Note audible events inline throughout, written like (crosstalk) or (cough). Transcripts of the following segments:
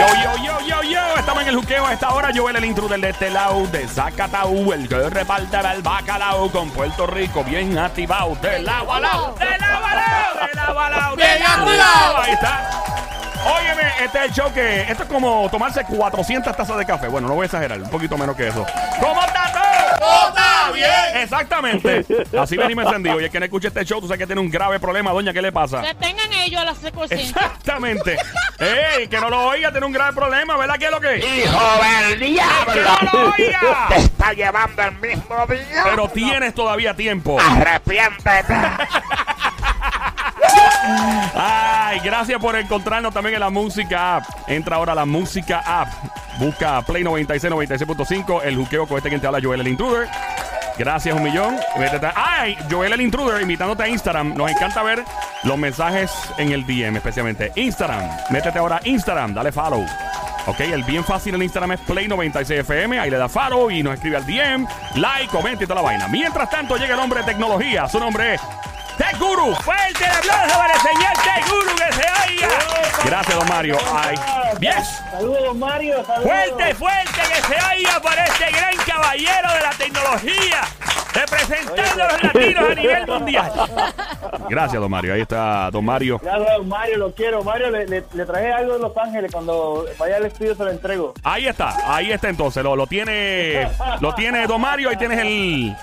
Yo, yo, yo, yo, yo. Estamos en el juqueo a esta hora. Joel, el intruder de este lado de Zacatau, el que reparte el bacalao con Puerto Rico, bien activado. De lado a lado, de lado a lado, de lado a lado, Bien activado. Ahí está. Óyeme, este es el show que. Esto es como tomarse 400 tazas de café. Bueno, no voy a exagerar, un poquito menos que eso. ¿Cómo está todo? ¡Está bien! Exactamente. Así venimos encendido. Y el que no escuche este show, tú sabes que tiene un grave problema, doña. ¿Qué le pasa? Que tengan ellos a las 6%. Exactamente. Ey, que no lo oiga, tiene un grave problema, ¿verdad? ¿Qué es lo que? ¡Hijo del diablo! ¡Que no lo oiga! ¡Te está llevando el mismo día! Pero tienes todavía tiempo. ¡Arrepiéntete! Ay, gracias por encontrarnos también en la música app. Entra ahora a la música app. Busca Play 96, 96.5. El juqueo con este quien te habla, Joel el Intruder. Gracias un millón. Ay, Joel el Intruder invitándote a Instagram. Nos encanta ver los mensajes en el DM, especialmente. Instagram. Métete ahora a Instagram. Dale follow. Ok, el bien fácil en Instagram es Play 96 FM. Ahí le da follow y nos escribe al DM, like, comenta y toda la vaina. Mientras tanto, llega el hombre de tecnología. Su nombre es Tech Guru. Fuerte el aplauso para el señor Tech Guru que se oiga. Gracias, don Mario. Ay. Yes. Saludos, Mario. Saludos. Fuerte, fuerte que se oiga por este gran caballero de la tecnología. Representando a los latinos a nivel mundial. Gracias, don Mario. Ahí está don Mario. Gracias, Mario, lo quiero. Mario, le, le, le traje algo de Los Ángeles. Cuando vaya al estudio se lo entrego. Ahí está, ahí está entonces. Lo, lo tiene lo tiene Don Mario, ahí tienes el.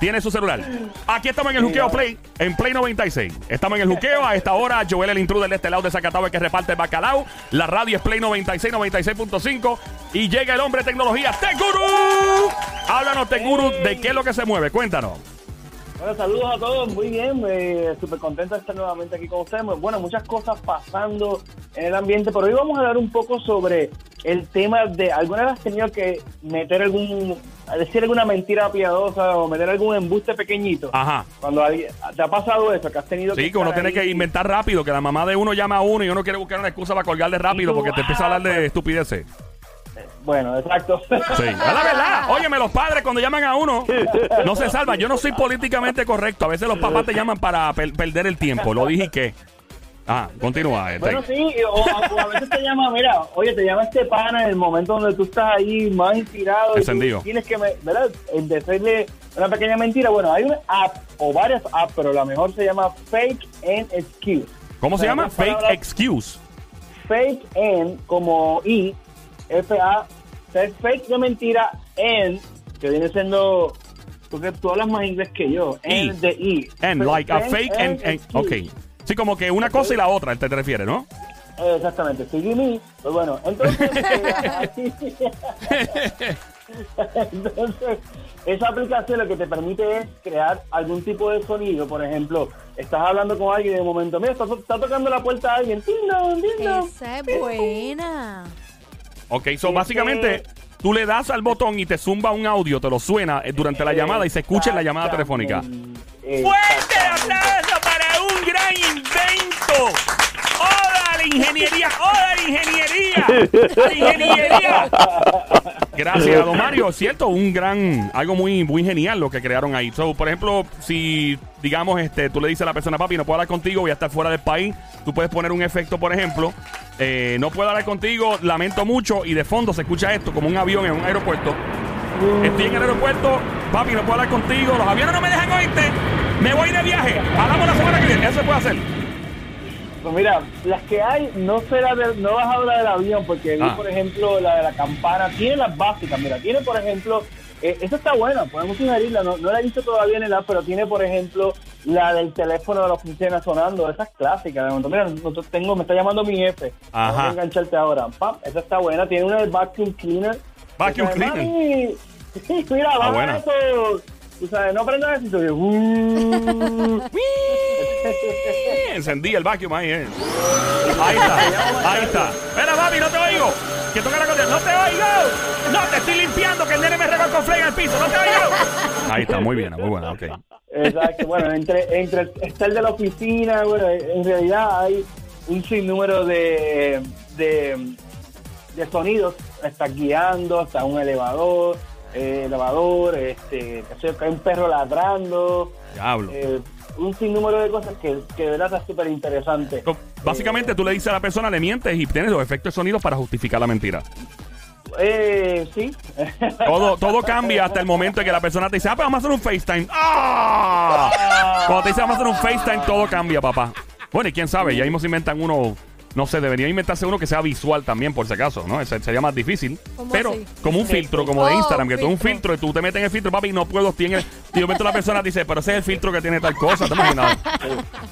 Tiene su celular. Aquí estamos en el juqueo Play, en Play 96. Estamos en el juqueo. A esta hora, Joel el intruder de este lado de Zacatau, que reparte el bacalao. La radio es Play 96, 96.5. Y llega el hombre de tecnología, Teguru. Háblanos, Teguru, de qué es lo que se mueve. Cuéntanos. Bueno, saludos a todos. Muy bien. Súper contento de estar nuevamente aquí con ustedes. Bueno, muchas cosas pasando en el ambiente. Pero hoy vamos a hablar un poco sobre el tema de. ¿Alguna vez has tenido que meter algún. decir alguna mentira piadosa o meter algún embuste pequeñito? Ajá. Cuando alguien, te ha pasado eso, que has tenido Sí, que uno estar tiene que inventar rápido, que la mamá de uno llama a uno y uno quiere buscar una excusa para colgarle rápido tú, porque te empieza a hablar de estupideces. Bueno, exacto. Sí, es la verdad. Óyeme, los padres cuando llaman a uno no se salvan. Yo no soy políticamente correcto. A veces los papás te llaman para per- perder el tiempo. Lo dije y qué. Ah, continúa. este. Bueno, sí, o, o a veces te llama, mira, oye, te llama este pana en el momento donde tú estás ahí más inspirado. y Encendido. Tienes que, ¿verdad? Decirle una pequeña mentira. Bueno, hay una app o varias apps, pero la mejor se llama Fake and Excuse. ¿Cómo se O sea, llama? Fake palabras- excuse. Fake and como I, F-A, es fake de mentira and, que viene siendo, porque tú hablas más inglés que yo, I. and de I. And like a Fake and, and- ok. Sí, como que una cosa y la otra, te refieres, ¿no? Eh, Exactamente, sigue me. Pues bueno, entonces, eh, (laughs) entonces, esa aplicación lo que te permite es crear algún tipo de sonido. Por ejemplo, estás hablando con alguien y de momento, mira, está, está tocando la puerta a alguien. Dong, dong. Esa es buena. Ok, so Este- básicamente tú le das al botón y te zumba un audio, te lo suena eh, durante la llamada y se escucha en la llamada telefónica. ¡Fuerte aplauso invento! ¡Hola la ingeniería! ¡Hola la ingeniería! ¡La (laughs) ingeniería! Gracias, don Mario. Cierto, un gran, algo muy, muy genial lo que crearon ahí. So, por ejemplo, si digamos, este, tú le dices a la persona, papi, no puedo hablar contigo, voy a estar fuera del país, tú puedes poner un efecto, por ejemplo, eh, no puedo hablar contigo, lamento mucho, y de fondo se escucha esto como un avión en un aeropuerto. Estoy en el aeropuerto, papi, no puedo hablar contigo, los aviones no me dejan oírte, me voy de viaje, hablamos la semana que viene, eso se puede hacer. Pues mira, las que hay, no será del- no vas a hablar del avión, porque vi, Ah. por ejemplo, la de la campana, tiene las básicas, mira, tiene, por ejemplo, eh, esa está buena, podemos sugerirla, no, no la he visto todavía en el app, pero tiene, por ejemplo, la del teléfono de la oficina sonando, esa es clásica, de momento, mira, nosotros tengo, me está llamando mi jefe, Ajá. voy a engancharte ahora, Pam, esa está buena, tiene una del vacuum cleaner. Vacuum de, cleaner. "Mami, sí, (laughs) mira, vamos buena. a eso, tú sabes, no aprendas eso, y "Uh". Encendí el vacuum ahí, eh. Ahí está, ahí está. Espera, papi, no te oigo. Que toca la cosa. ¡No te oigo! ¡No, te estoy limpiando! Que el nene me regó con flake en el piso. ¡No te oigo! Ahí está, muy bien, muy buena, ok. Exacto, bueno, entre, entre está el de la oficina, bueno, en realidad hay un sinnúmero de, de, de sonidos, estás guiando, está un elevador, eh, elevador, este, que hay un perro ladrando, Diablo. eh, un sinnúmero de cosas que, que de verdad está súper interesante. Básicamente tú le dices a la persona, le mientes y tienes los efectos de sonido para justificar la mentira. Eh, sí. Todo, (laughs) todo cambia hasta el momento en que la persona te dice, ah, pero vamos a hacer un FaceTime. ¡Ah! Cuando te dice vamos a hacer un FaceTime, todo cambia, papá. Bueno, y quién sabe, ya mismo se inventan uno. No sé, debería inventarse uno que sea visual también, por si acaso, ¿no? Ese sería más difícil. ¿Cómo Pero así? como un filtro, como de Oh, Instagram, que tú un filtro. y tú te metes en el filtro, papi, y no puedo, tiene. Y de momento la persona dice, pero ese es el filtro que tiene tal cosa, ¿te imaginas?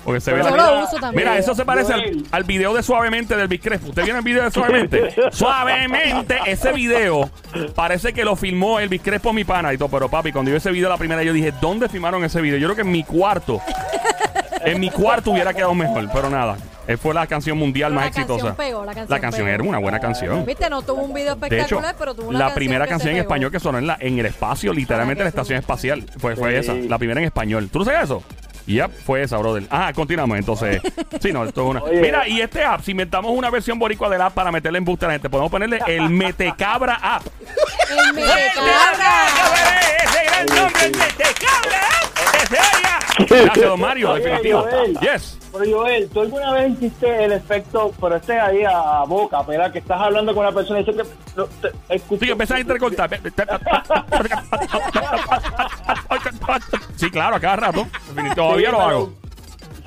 Porque se ve Yo la lo uso también. Mira, eso se parece al, video de Suavemente del Big Crespo. ¿Usted viene el video de Suavemente? (laughs) Suavemente, ese video parece que lo filmó el Big Crespo, mi pana y todo. Pero papi, cuando yo vi ese video la primera, yo dije, ¿dónde filmaron ese video? Yo creo que en mi cuarto. En mi cuarto hubiera quedado mejor, pero nada. Fue la canción mundial Pero más la canción exitosa. pegó, la canción pegó. era una buena canción. Viste, no tuvo un video De hecho, espectacular, pero tuvo una la canción primera que canción en pegó. español que sonó en, la, en el espacio, literalmente en la estación espacial, fue, fue Sí. esa. La primera en español. ¿Tú no sabes eso? Yep, fue esa, brother. Ah, continuamos entonces. (laughs) Sí, no, esto es una. Oye. Mira, y este app, si inventamos una versión boricua del app para meterle en boost a la gente, podemos ponerle el Metecabra app. El Metecabra. ¡Ese gran nombre, el Metecabra app! ¡Que se oiga! Gracias, don Mario, Oye, definitivo. Joel. Yes. Pero Joel, ¿tú alguna vez hiciste el efecto, pero este ahí a, boca, ¿verdad? Que estás hablando con una persona y dice que... te- escucho- Sí, empezás a intercortar. Sí, claro, a cada rato. Todavía Sí, lo hago.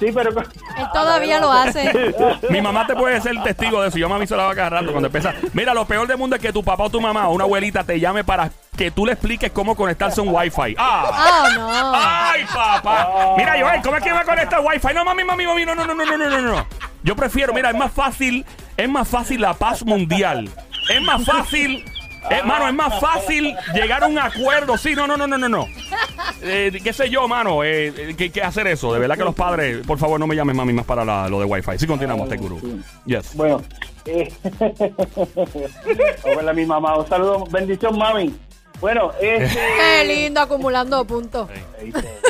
Sí, pero. Él todavía lo hace. Mi mamá te puede ser testigo de eso. Yo me aviso avisolaba cada rato cuando empieza. Mira, lo peor del mundo es que tu papá o tu mamá o una abuelita te llame para que tú le expliques cómo conectarse a un wifi. ¡Ah! Oh, ¡Ay, papá! Mira, Joel, ¿cómo es que me conecta al wifi? No, mami, mami, mami, no, no, no, no, no, no, no. Yo prefiero, mira, es más fácil, es más fácil la paz mundial. Es más fácil, hermano, es más fácil llegar a un acuerdo. Sí, no, no, no, no, no, no. Eh, qué sé yo, mano, eh, eh, que hacer eso. De verdad que los padres, por favor, no me llamen mami más para la- lo de wifi. Sí, continuamos, te gurú. Yes. Bueno, eh, (laughs) hola mi mamá, un saludo, bendición mami. Bueno, este, (laughs) Qué lindo acumulando puntos.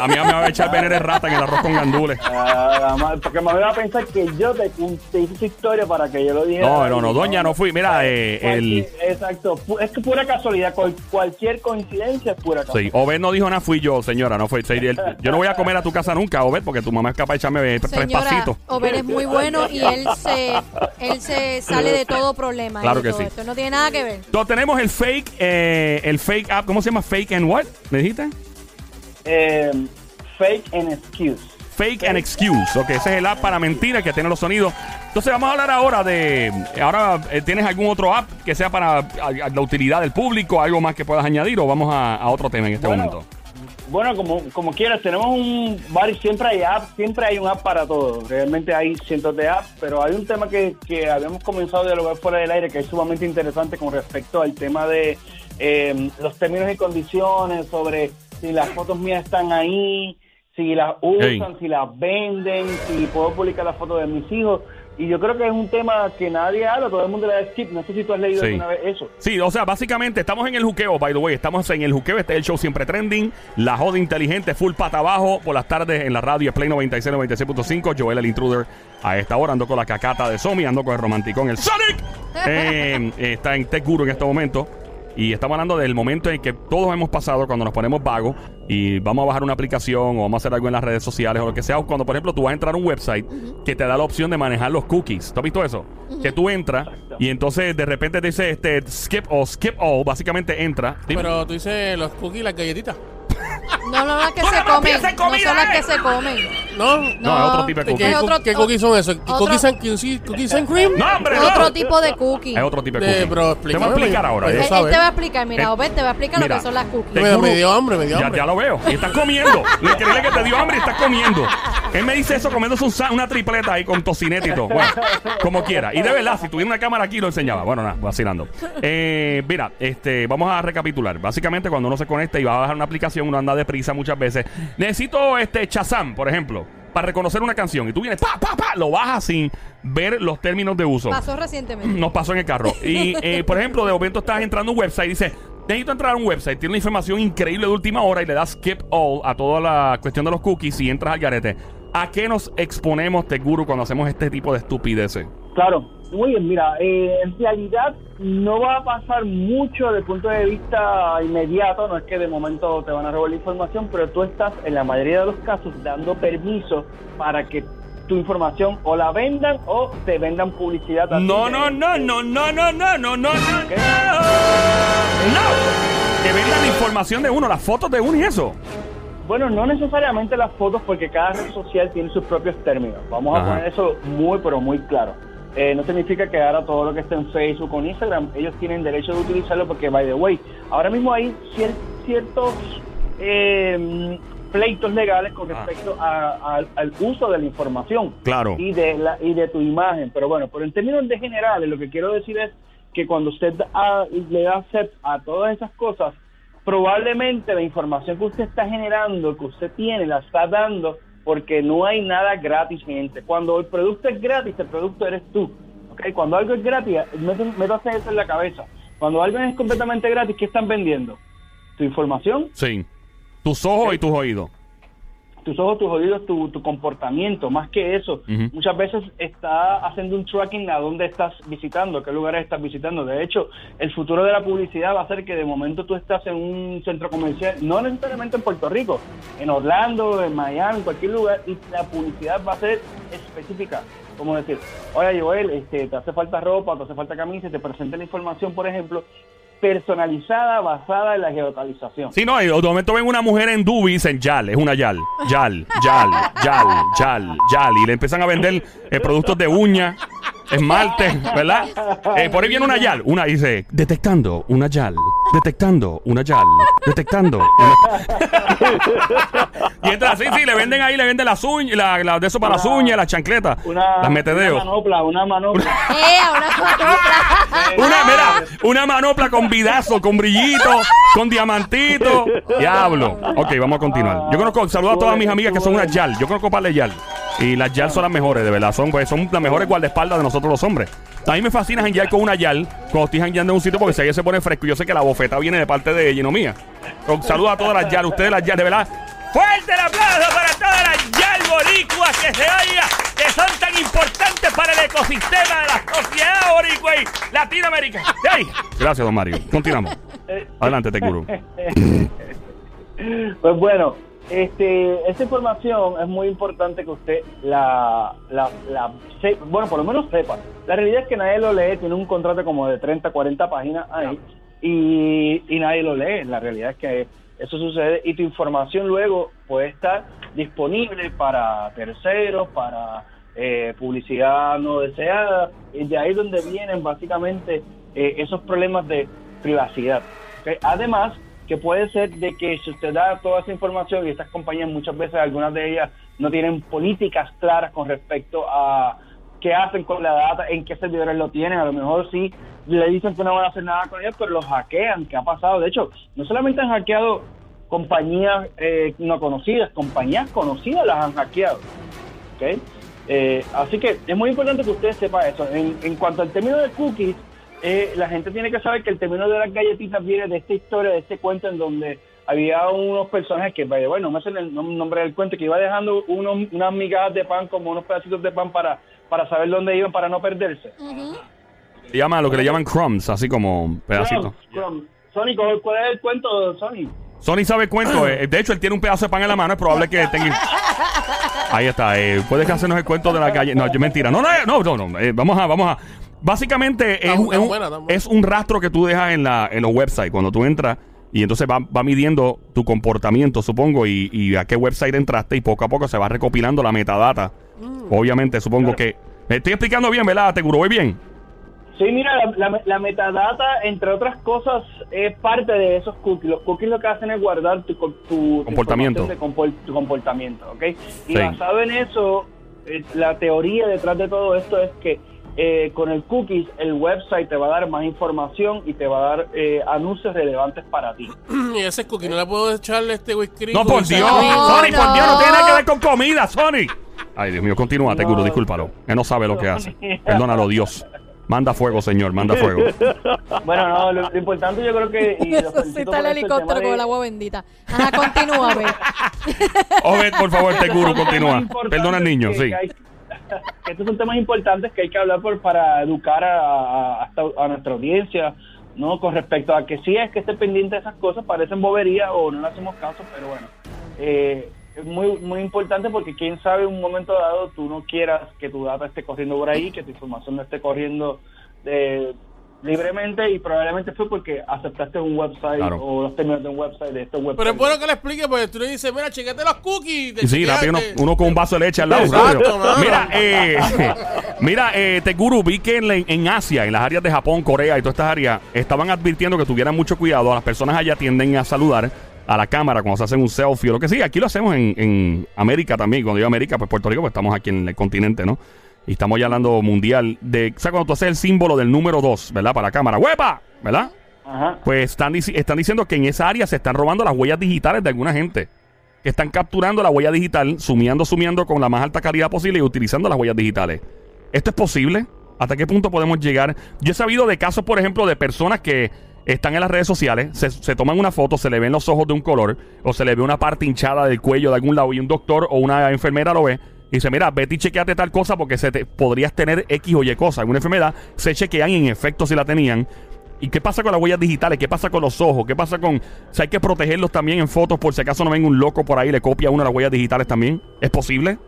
A mí me va a echar veneno de rata en el arroz con gandules. ah, porque me va a pensar que yo te, hice esa historia para que yo lo dijera. No, no, no, doña, no fui. Mira, eh, el... Exacto, es que pura casualidad, cual- cualquier coincidencia es pura Sí, casualidad. Obed no dijo nada, fui yo, señora, no fue. sí, Yo no voy a comer a tu casa nunca, Obed, porque tu mamá es capaz de echarme tres Señora, pasitos. Ober es muy bueno y él se, él se sale de todo problema. Claro que todo sí. Esto no tiene nada que ver. Entonces tenemos el fake, eh, el fake app, ¿cómo se llama? Fake and what? ¿Me dijiste? Eh, fake and excuse. Fake and excuse. Ok, ese es el app para mentiras que tiene los sonidos. Entonces vamos a hablar ahora de. Ahora, eh, ¿tienes algún otro app que sea para a- a la utilidad del público? ¿Algo más que puedas añadir? ¿O vamos a, a otro tema en este Bueno, momento? Bueno, como, como quieras, tenemos un varios, siempre hay apps, siempre hay un app para todo. Realmente hay cientos de apps, pero hay un tema que, que habíamos comenzado a dialogar fuera del aire que es sumamente interesante con respecto al tema de eh, los términos y condiciones, sobre si las fotos mías están ahí, si las usan, si las venden, si puedo publicar las fotos de mis hijos. Y yo creo que es un tema que nadie habla, todo el mundo le da skip. No sé si tú has leído Sí. alguna vez eso. Sí, o sea, básicamente estamos en el juqueo, by the way. Estamos en el juqueo. Este es el show siempre trending. La joda inteligente, full pata abajo. Por las tardes en la radio es Play 96, 96.5. Joel el intruder. A esta hora ando con la cacata de Somi, ando con el romanticón, el Sonic. (laughs) Eh, está en Tech Guru en este momento. Y estamos hablando del momento en que todos hemos pasado cuando nos ponemos vagos y vamos a bajar una aplicación o vamos a hacer algo en las redes sociales o lo que sea. O cuando, por ejemplo, tú vas a entrar a un website que te da la opción de manejar los cookies. ¿Tú has visto eso? Que tú entras y entonces de repente te dice este skip o skip all. Básicamente entra. Dime. Pero tú dices los cookies, las galletitas. No, no, las que ¡No se comen. No son las eh! que se comen. ¿No? No, es otro tipo de ¿Qué, cookie. Otro- qué cookies son esos? otro- ¿Cookies and, cookies, cookies and cream? No, hombre, no. Otro tipo de cookie. Es otro tipo de Eh, cookie. pero te voy a explícame, explicar ahora. me- Él, ¿eh? te va a explicar, mira, Eh, Obed te va a explicar lo mira, que son las cookies. te Me, dio hambre, me dio Ya, hambre. ya lo veo. Y estás comiendo. (laughs) Lo increíble que te dio hambre y estás comiendo. Él me dice eso comiéndose un sa- una tripleta ahí con tocineta y todo. Bueno, como quiera. Y de verdad, si tuviera una cámara aquí lo enseñaba. Bueno, nada, vacilando. Eh, mira, este, vamos a recapitular. Básicamente, cuando uno se conecta y va a bajar una aplicación, uno anda deprisa muchas veces. Necesito este Shazam, por ejemplo, para reconocer una canción. Y tú vienes, pa, pa, pa, lo bajas sin ver los términos de uso. Pasó recientemente. (clears throat) Nos pasó en el carro. Y, (laughs) eh, por ejemplo, de momento estás entrando a un website y dice, necesito entrar a un website, tiene una información increíble de última hora y le das skip all a toda la cuestión de los cookies y entras al garete. ¿A qué nos exponemos, te guru, cuando hacemos este tipo de estupideces? Claro, Muy bien, mira, eh, en realidad no va a pasar mucho desde el punto de vista inmediato, no es que de momento te van a robar la información, pero tú estás en la mayoría de los casos dando permiso para que tu información o la vendan o te vendan publicidad. a No, no, no, no, no, no, no, no, no, no, ¿Qué? no. Que vendan la información de uno, las fotos de uno y eso. Bueno, no necesariamente las fotos porque cada red social tiene sus propios términos. Vamos a Ajá. poner eso muy, pero muy claro. Eh, no significa que ahora todo lo que esté en Facebook o en Instagram, ellos tienen derecho de utilizarlo porque, by the way, ahora mismo hay cier- ciertos eh, pleitos legales con respecto a- a- al uso de la información Claro. y de la y de tu imagen. Pero bueno, pero en términos de generales, lo que quiero decir es que cuando usted le da accept a todas esas cosas, probablemente la información que usted está generando, que usted tiene, la está dando porque no hay nada gratis, gente. Cuando el producto es gratis, el producto eres tú. ¿ok? Cuando algo es gratis, métase métase eso en la cabeza. Cuando algo es completamente gratis, ¿qué están vendiendo? Tu información, Sí. Tus ojos y tus oídos. Tus ojos, tus oídos, tu, tu comportamiento, más que eso. Muchas veces está haciendo un tracking a dónde estás visitando, qué lugares estás visitando. De hecho, el futuro de la publicidad va a ser que de momento tú estás en un centro comercial, no necesariamente en Puerto Rico, en Orlando, en Miami, en cualquier lugar, y la publicidad va a ser específica. Como decir, oye Joel, este, te hace falta ropa, te hace falta camisa, te presenta la información, por ejemplo, personalizada basada en la geolocalización. Sí, no, de momento ven una mujer en Dubi y dicen Yal, es una Yal. Yal, Yal, Yal, Yal, Yal. Y le empiezan a vender eh, productos de uña, esmalte, ¿verdad? Eh, por ahí viene una Yal. Una dice, detectando una Yal, detectando una Yal, detectando una... (laughs) y entra así, sí, le venden ahí, le venden las uñas, la, la- de eso para las uñas, las chancletas, Una, las una metedeos. manopla, una manopla. (laughs) ¡Eh! Una manopla. (laughs) Una, mira, una manopla con vidazo, con brillito, con diamantito. Diablo. Ok, vamos a continuar. Yo conozco, saludo a todas mis amigas que son unas YAL. Yo conozco par de YAL. Y las YAL son las mejores, de verdad. Son, pues, son las mejores guardaespaldas de nosotros los hombres. A mí me fascina janguear con una YAL cuando estoy jangueando en un sitio porque si ella se pone fresco, yo sé que la bofeta viene de parte de ella y no mía. Con saludo a todas las YAL, ustedes las YAL, de verdad. Fuerte el aplauso para todas las YAL boricuas que se oiga, que son tan importantes para el ecosistema de la sociedad boricua y latinoamericana. ¡Ay! Gracias, don Mario. Continuamos. (laughs) Adelante, Tecuro. Pues bueno, este, esta información es muy importante que usted la, la, la se- bueno, por lo menos sepa. La realidad es que nadie lo lee, tiene un contrato como de 30, 40 páginas ahí y, y nadie lo lee. La realidad es que eso sucede y tu información luego puede estar disponible para terceros, para eh, publicidad no deseada. Y de ahí donde vienen básicamente eh, esos problemas de privacidad. Además, que puede ser de que si usted da toda esa información y estas compañías muchas veces, algunas de ellas no tienen políticas claras con respecto a qué hacen con la data, en qué servidores lo tienen, a lo mejor sí le dicen que no van a hacer nada con ellos, pero los hackean, ¿qué ha pasado? De hecho, no solamente han hackeado compañías eh, no conocidas, compañías conocidas las han hackeado. ¿ok? Eh, así que es muy importante que usted sepa eso. En cuanto al término de cookies, eh, la gente tiene que saber que el término de las galletitas viene de esta historia, de este cuento en donde había unos personajes que, way, no me sé el nom- nombre del cuento, que iba dejando unos, unas migajas de pan, como unos pedacitos de pan para, para saber dónde iban, para no perderse. Se llama lo que le llaman crumbs, así como pedacitos. Crumbs, Crumbs. Sony, ¿cuál es el cuento, Sony? Sony sabe el cuento. (clears throat) eh, de hecho, él tiene un pedazo de pan en la mano. Es probable que tenga. (laughs) Ahí está. Eh, puedes hacernos el cuento de la calle. No, yo- mentira. No, no, no, no. no, eh, vamos a, vamos a. Básicamente es, un- es un- buena, tan buena. es un rastro que tú dejas en, la, en los websites cuando tú entras y entonces va, va midiendo tu comportamiento, supongo, y, y a qué website entraste y poco a poco se va recopilando la metadata. Obviamente, supongo que. Me estoy explicando bien, ¿verdad? ¿Te voy bien? Sí, mira, la, la- la metadata, entre otras cosas, es parte de esos cookies. Los cookies lo que hacen es guardar tu, co- tu, Comportamiento. información de compor- tu comportamiento, ¿ok? Y Sí. basado en eso, eh, la teoría detrás de todo esto es que eh, con el cookies el website te va a dar más información y te va a dar eh, anuncios relevantes para ti. (clears throat) Y ese cookie no le puedo echarle este whisky. No, por Dios. No, Sony, por. Dios, no tiene nada que ver con comida, Sony. Ay, Dios mío, continúa, te No. discúlpalo. Él no sabe lo que hace. (laughs) Perdónalo, Dios. Manda fuego, Señor, manda fuego. (laughs) Bueno, no, lo, lo importante yo creo que... y (laughs) Necesita por el esto, helicóptero tema de- con el agua bendita. Ajá, continúa, ve. Obed, por favor, te juro, Lo más continúa. Perdona al niño, que- sí. que hay- que estos son temas importantes que hay que hablar por, para educar a, a- a nuestra audiencia, ¿no? Con respecto a que sí es que esté pendiente de esas cosas, parecen bobería o no le hacemos caso, pero bueno. eh, es muy, muy importante porque quién sabe en un momento dado tú no quieras que tu data esté corriendo por ahí, que tu información no esté corriendo eh, libremente y probablemente fue porque aceptaste un website Claro. o los términos de un website de estos websites. Pero es bueno que le explique, porque tú le dices, mira, chequete los cookies. te sí, rápido uno, con un vaso de leche al lado. Exacto. Mira, eh, (laughs) mira, eh, Teguru, vi que en, la- en Asia, en las áreas de Japón, Corea y todas estas áreas, estaban advirtiendo que tuvieran mucho cuidado. Las personas allá tienden a saludar a la cámara cuando se hacen un selfie o lo que sea. Aquí lo hacemos en, en América también. Cuando digo América, pues Puerto Rico, pues estamos aquí en el continente, ¿no? Y estamos ya hablando mundial de... O sea, cuando tú haces el símbolo del número 2, ¿verdad? Para la cámara. ¡Huepa! ¿Verdad? Ajá. Pues están, dici- están diciendo que en esa área se están robando las huellas digitales de alguna gente. Que están capturando la huella digital, sumiendo, sumiendo con la más alta calidad posible y utilizando las huellas digitales. ¿Esto es posible? ¿Hasta qué punto podemos llegar? Yo he sabido de casos, por ejemplo, de personas que están en las redes sociales, se, se toman una foto, se le ven los ojos de un color, o se le ve una parte hinchada del cuello de algún lado y un doctor o una enfermera lo ve y dice, mira, vete chequeate tal cosa porque se te, podrías tener X o Y cosa, alguna enfermedad, se chequean y en efecto si la tenían. ¿Y qué pasa con las huellas digitales? ¿Qué pasa con los ojos? ¿Qué pasa con... O hay que protegerlos también en fotos por si acaso no ven un loco por ahí y le copia a uno las huellas digitales también. ¿Es posible?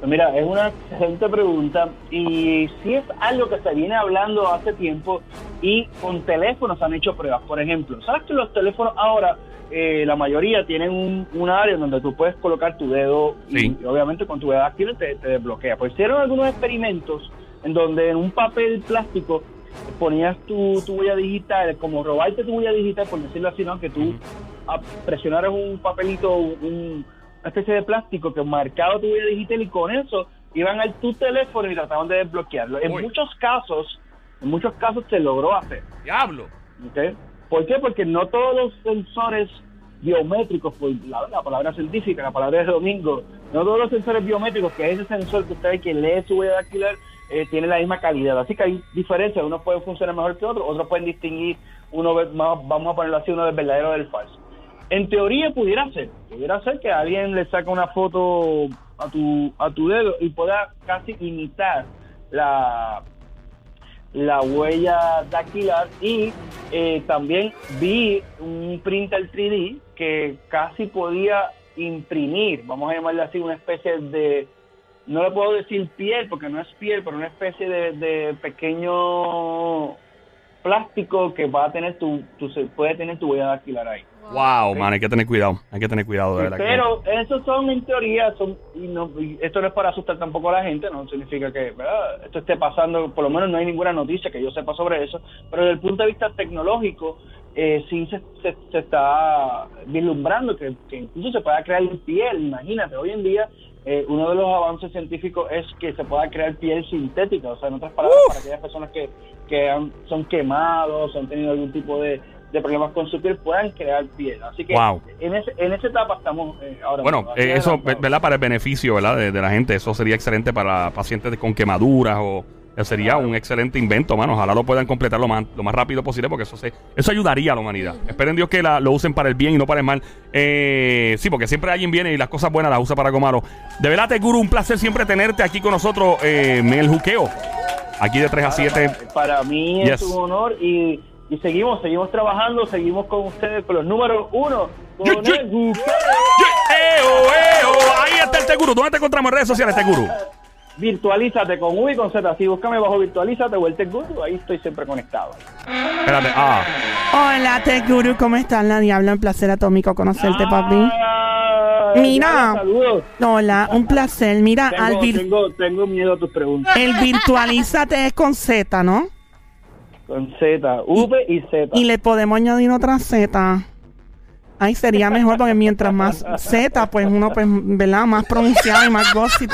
Pues Mira, es una excelente pregunta y sí es algo que se viene hablando hace tiempo y con teléfonos han hecho pruebas. Por ejemplo, ¿sabes que los teléfonos ahora, eh, la mayoría tienen un, un área donde tú puedes colocar tu dedo Sí. y, obviamente con tu dedo activo te, te desbloquea? Pues hicieron algunos experimentos en donde en un papel plástico ponías tu, tu huella digital, como robarte tu huella digital, por decirlo así, ¿no? Que tú presionaras un papelito, un, una especie de plástico que marcaba tu huella digital y con eso iban al tu teléfono y trataban de desbloquearlo. En Uy. muchos casos, en muchos casos se logró hacer. Diablo. ¿ok? ¿Por qué? Porque no todos los sensores biométricos, por la, la palabra científica, la palabra de domingo, no todos los sensores biométricos, que es ese sensor que usted ve que lee su huella dactilar, eh, tiene la misma calidad. Así que hay diferencias, unos pueden funcionar mejor que otros, otros pueden distinguir, uno vamos a ponerlo así, uno del verdadero del falso. En teoría pudiera ser, pudiera ser que alguien le saca una foto a tu, a tu dedo y pueda casi imitar la, la huella dactilar y eh, también vi un printer 3D que casi podía imprimir, vamos a llamarle así, una especie de, no le puedo decir piel porque no es piel, pero una especie de, de pequeño plástico que va a tener tu, tu se puede tener tu huella dactilar ahí. Wow, man, hay que tener cuidado. Hay que tener cuidado, de verdad. que- Pero esos son en teoría, son y no, y esto no es para asustar tampoco a la gente, no significa que ¿verdad? esto esté pasando, por lo menos no hay ninguna noticia que yo sepa sobre eso, pero desde el punto de vista tecnológico eh, sí se, se, se está vislumbrando que, que incluso se pueda crear piel, imagínate, hoy en día eh, uno de los avances científicos es que se pueda crear piel sintética, o sea, en otras palabras, para aquellas personas que, que han- son quemados, han tenido algún tipo de, de problemas con su piel, puedan crear piel. Así que Wow. en, ese, en esa etapa estamos eh, ahora. Bueno, eh, eso. ¿verdad? Para el beneficio, ¿verdad? De, de la gente. Eso sería excelente para pacientes con quemaduras o... eh, Sería un excelente invento, mano. Ojalá lo puedan completar lo más, lo más rápido posible porque eso se, eso ayudaría a la humanidad. Esperen Dios que la- lo usen para el bien y no para el mal. Eh, sí, porque siempre alguien viene y las cosas buenas las usa para algo malo. De verdad, te Guru, un placer siempre tenerte aquí con nosotros eh, en el juqueo. Aquí de 3 a 7. Para mí Yes. es un honor y, y seguimos, seguimos trabajando, seguimos con ustedes con los números uno, con Yo- yo- el buque. ¡Eo, eo! Ahí está el Teguru. ¿Dónde te encontramos en redes sociales, Teguru? Virtualízate con V y con Z. Así búscame bajo Virtualízate o el Tech Guru, ahí estoy siempre conectado. Espérate. Ah. Hola, Tech Guru, ¿cómo estás? La Diabla, un placer atómico conocerte, papi. Ah, Mira. Diana, Saludos. Hola, un placer. Mira, al vir- tengo, tengo miedo a tus preguntas. el virtualízate es con Z, ¿no? Con Z, V y Z. Y le podemos añadir otra Z. Ahí sería mejor porque mientras más Z, pues uno, pues, ¿verdad? Más pronunciado y más gossip.